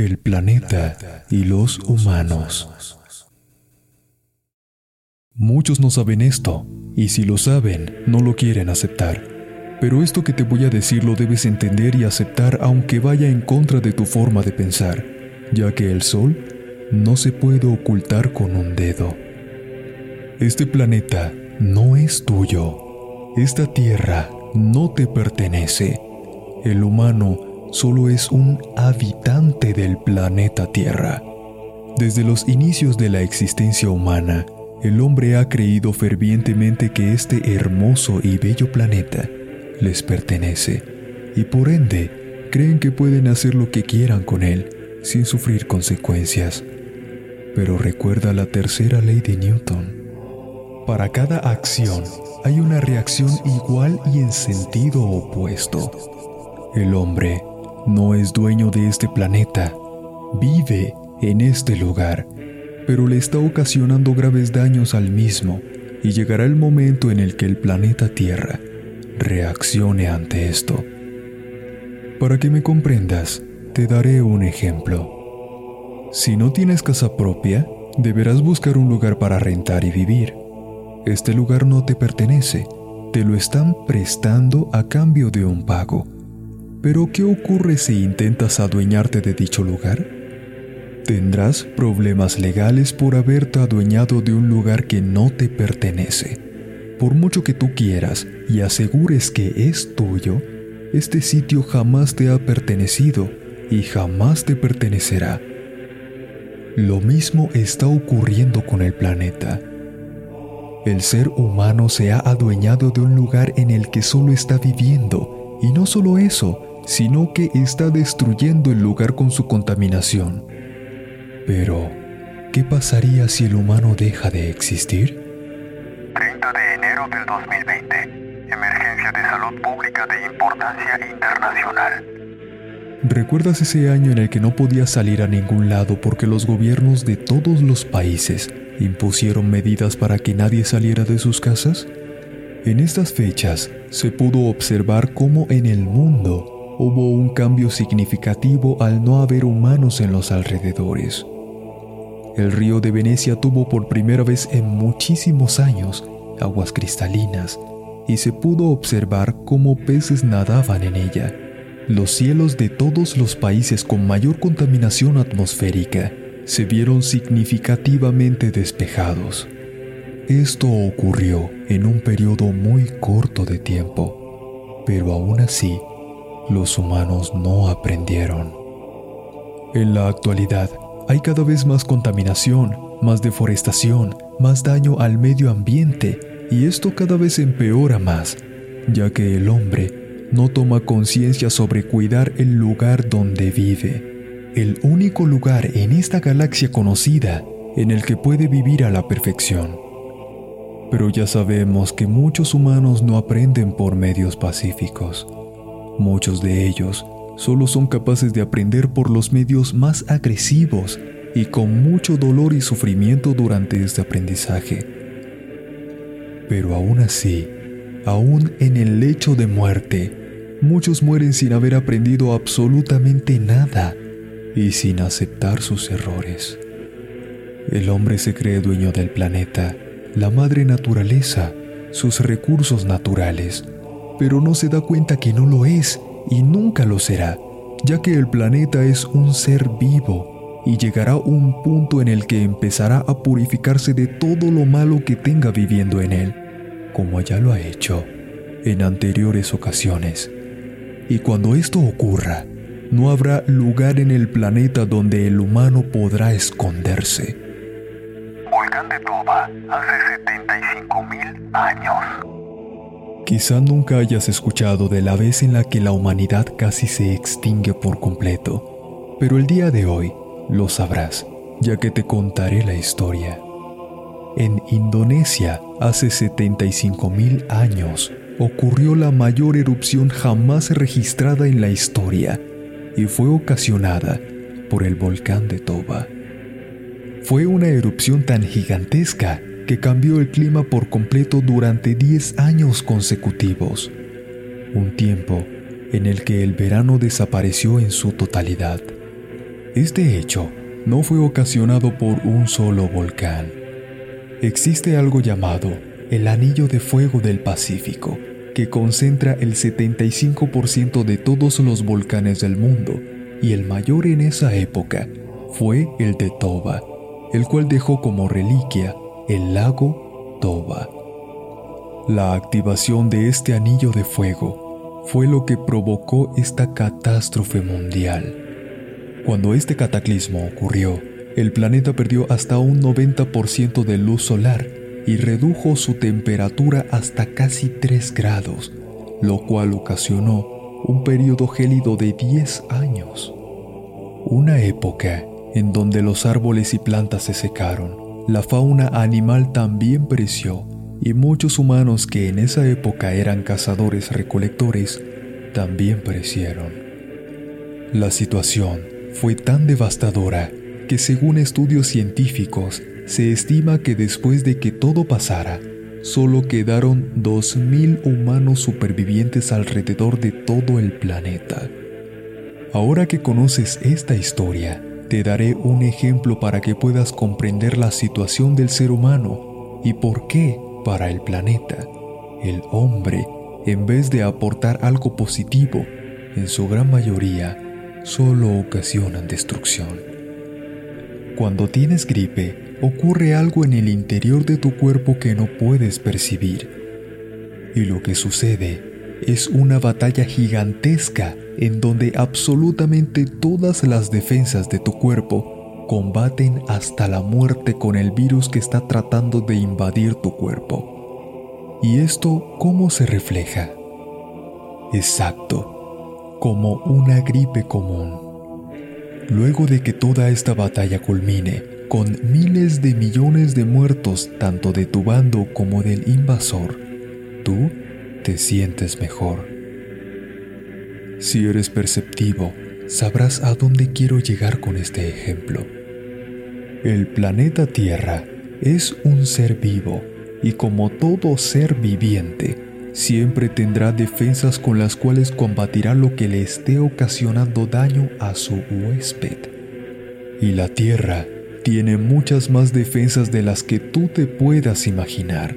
el planeta y los humanos. Muchos no saben esto, y si lo saben, no lo quieren aceptar. Pero esto que te voy a decir lo debes entender y aceptar aunque vaya en contra de tu forma de pensar, ya que el Sol no se puede ocultar con un dedo. Este planeta no es tuyo. Esta Tierra no te pertenece. El humano solo es un habitante del planeta Tierra. Desde los inicios de la existencia humana, el hombre ha creído fervientemente que este hermoso y bello planeta les pertenece y por ende creen que pueden hacer lo que quieran con él sin sufrir consecuencias. Pero recuerda la tercera ley de Newton. Para cada acción hay una reacción igual y en sentido opuesto. El hombre no es dueño de este planeta, vive en este lugar, pero le está ocasionando graves daños al mismo y llegará el momento en el que el planeta Tierra reaccione ante esto. Para que me comprendas, te daré un ejemplo. Si no tienes casa propia, deberás buscar un lugar para rentar y vivir. Este lugar no te pertenece, te lo están prestando a cambio de un pago. Pero ¿qué ocurre si intentas adueñarte de dicho lugar? Tendrás problemas legales por haberte adueñado de un lugar que no te pertenece. Por mucho que tú quieras y asegures que es tuyo, este sitio jamás te ha pertenecido y jamás te pertenecerá. Lo mismo está ocurriendo con el planeta. El ser humano se ha adueñado de un lugar en el que solo está viviendo, y no solo eso, sino que está destruyendo el lugar con su contaminación. Pero, ¿qué pasaría si el humano deja de existir? 30 de enero del 2020. Emergencia de salud pública de importancia internacional. ¿Recuerdas ese año en el que no podías salir a ningún lado porque los gobiernos de todos los países impusieron medidas para que nadie saliera de sus casas? En estas fechas se pudo observar cómo en el mundo hubo un cambio significativo al no haber humanos en los alrededores. El río de Venecia tuvo por primera vez en muchísimos años aguas cristalinas y se pudo observar cómo peces nadaban en ella. Los cielos de todos los países con mayor contaminación atmosférica se vieron significativamente despejados. Esto ocurrió en un periodo muy corto de tiempo, pero aún así, los humanos no aprendieron. En la actualidad, hay cada vez más contaminación, más deforestación, más daño al medio ambiente, y esto cada vez empeora más, ya que el hombre no toma conciencia sobre cuidar el lugar donde vive el único lugar en esta galaxia conocida en el que puede vivir a la perfección. Pero ya sabemos que muchos humanos no aprenden por medios pacíficos. Muchos de ellos solo son capaces de aprender por los medios más agresivos y con mucho dolor y sufrimiento durante este aprendizaje. Pero aún así, aún en el lecho de muerte, muchos mueren sin haber aprendido absolutamente nada y sin aceptar sus errores. El hombre se cree dueño del planeta, la madre naturaleza, sus recursos naturales, pero no se da cuenta que no lo es y nunca lo será, ya que el planeta es un ser vivo y llegará un punto en el que empezará a purificarse de todo lo malo que tenga viviendo en él, como ya lo ha hecho en anteriores ocasiones. Y cuando esto ocurra, no habrá lugar en el planeta donde el humano podrá esconderse. Volcán de Toba, hace 75 mil años. Quizá nunca hayas escuchado de la vez en la que la humanidad casi se extingue por completo, pero el día de hoy lo sabrás, ya que te contaré la historia. En Indonesia, hace 75 mil años, ocurrió la mayor erupción jamás registrada en la historia y fue ocasionada por el volcán de Toba. Fue una erupción tan gigantesca que cambió el clima por completo durante 10 años consecutivos, un tiempo en el que el verano desapareció en su totalidad. Este hecho no fue ocasionado por un solo volcán. Existe algo llamado el Anillo de Fuego del Pacífico, que concentra el 75% de todos los volcanes del mundo, y el mayor en esa época fue el de Toba, el cual dejó como reliquia el lago Toba. La activación de este anillo de fuego fue lo que provocó esta catástrofe mundial. Cuando este cataclismo ocurrió, el planeta perdió hasta un 90% de luz solar y redujo su temperatura hasta casi 3 grados, lo cual ocasionó un periodo gélido de 10 años. Una época en donde los árboles y plantas se secaron, la fauna animal también pereció y muchos humanos que en esa época eran cazadores recolectores también perecieron. La situación fue tan devastadora que según estudios científicos se estima que después de que todo pasara, solo quedaron 2.000 humanos supervivientes alrededor de todo el planeta. Ahora que conoces esta historia, te daré un ejemplo para que puedas comprender la situación del ser humano y por qué, para el planeta, el hombre, en vez de aportar algo positivo, en su gran mayoría, solo ocasionan destrucción. Cuando tienes gripe, ocurre algo en el interior de tu cuerpo que no puedes percibir. Y lo que sucede es una batalla gigantesca en donde absolutamente todas las defensas de tu cuerpo combaten hasta la muerte con el virus que está tratando de invadir tu cuerpo. ¿Y esto cómo se refleja? Exacto, como una gripe común. Luego de que toda esta batalla culmine, con miles de millones de muertos tanto de tu bando como del invasor, tú te sientes mejor. Si eres perceptivo, sabrás a dónde quiero llegar con este ejemplo. El planeta Tierra es un ser vivo y como todo ser viviente, siempre tendrá defensas con las cuales combatirá lo que le esté ocasionando daño a su huésped. Y la Tierra tiene muchas más defensas de las que tú te puedas imaginar,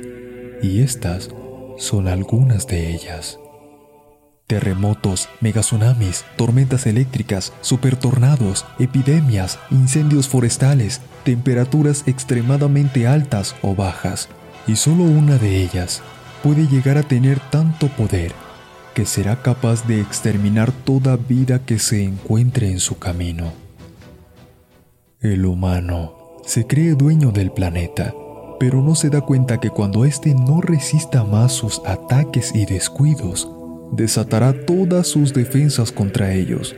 y estas son algunas de ellas terremotos, megatsunamis, tormentas eléctricas, supertornados, epidemias, incendios forestales, temperaturas extremadamente altas o bajas. Y solo una de ellas puede llegar a tener tanto poder que será capaz de exterminar toda vida que se encuentre en su camino. El humano se cree dueño del planeta, pero no se da cuenta que cuando éste no resista más sus ataques y descuidos, desatará todas sus defensas contra ellos,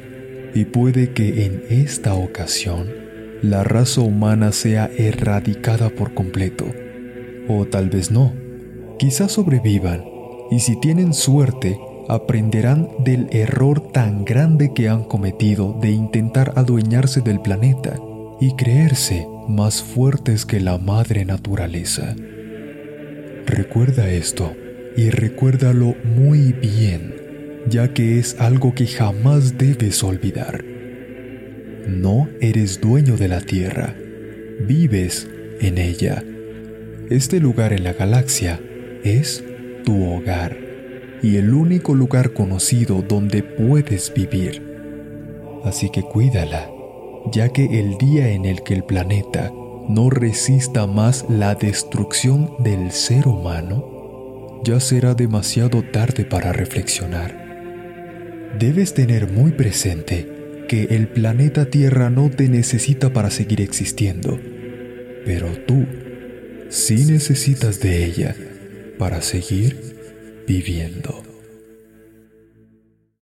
y puede que en esta ocasión la raza humana sea erradicada por completo. O tal vez no. Quizás sobrevivan, y si tienen suerte, aprenderán del error tan grande que han cometido de intentar adueñarse del planeta y creerse más fuertes que la madre naturaleza. Recuerda esto y recuérdalo muy bien, ya que es algo que jamás debes olvidar. No eres dueño de la Tierra, vives en ella. Este lugar en la galaxia es tu hogar y el único lugar conocido donde puedes vivir. Así que cuídala, ya que el día en el que el planeta no resista más la destrucción del ser humano, ya será demasiado tarde para reflexionar. Debes tener muy presente que el planeta Tierra no te necesita para seguir existiendo, pero tú sí necesitas de ella para seguir viviendo.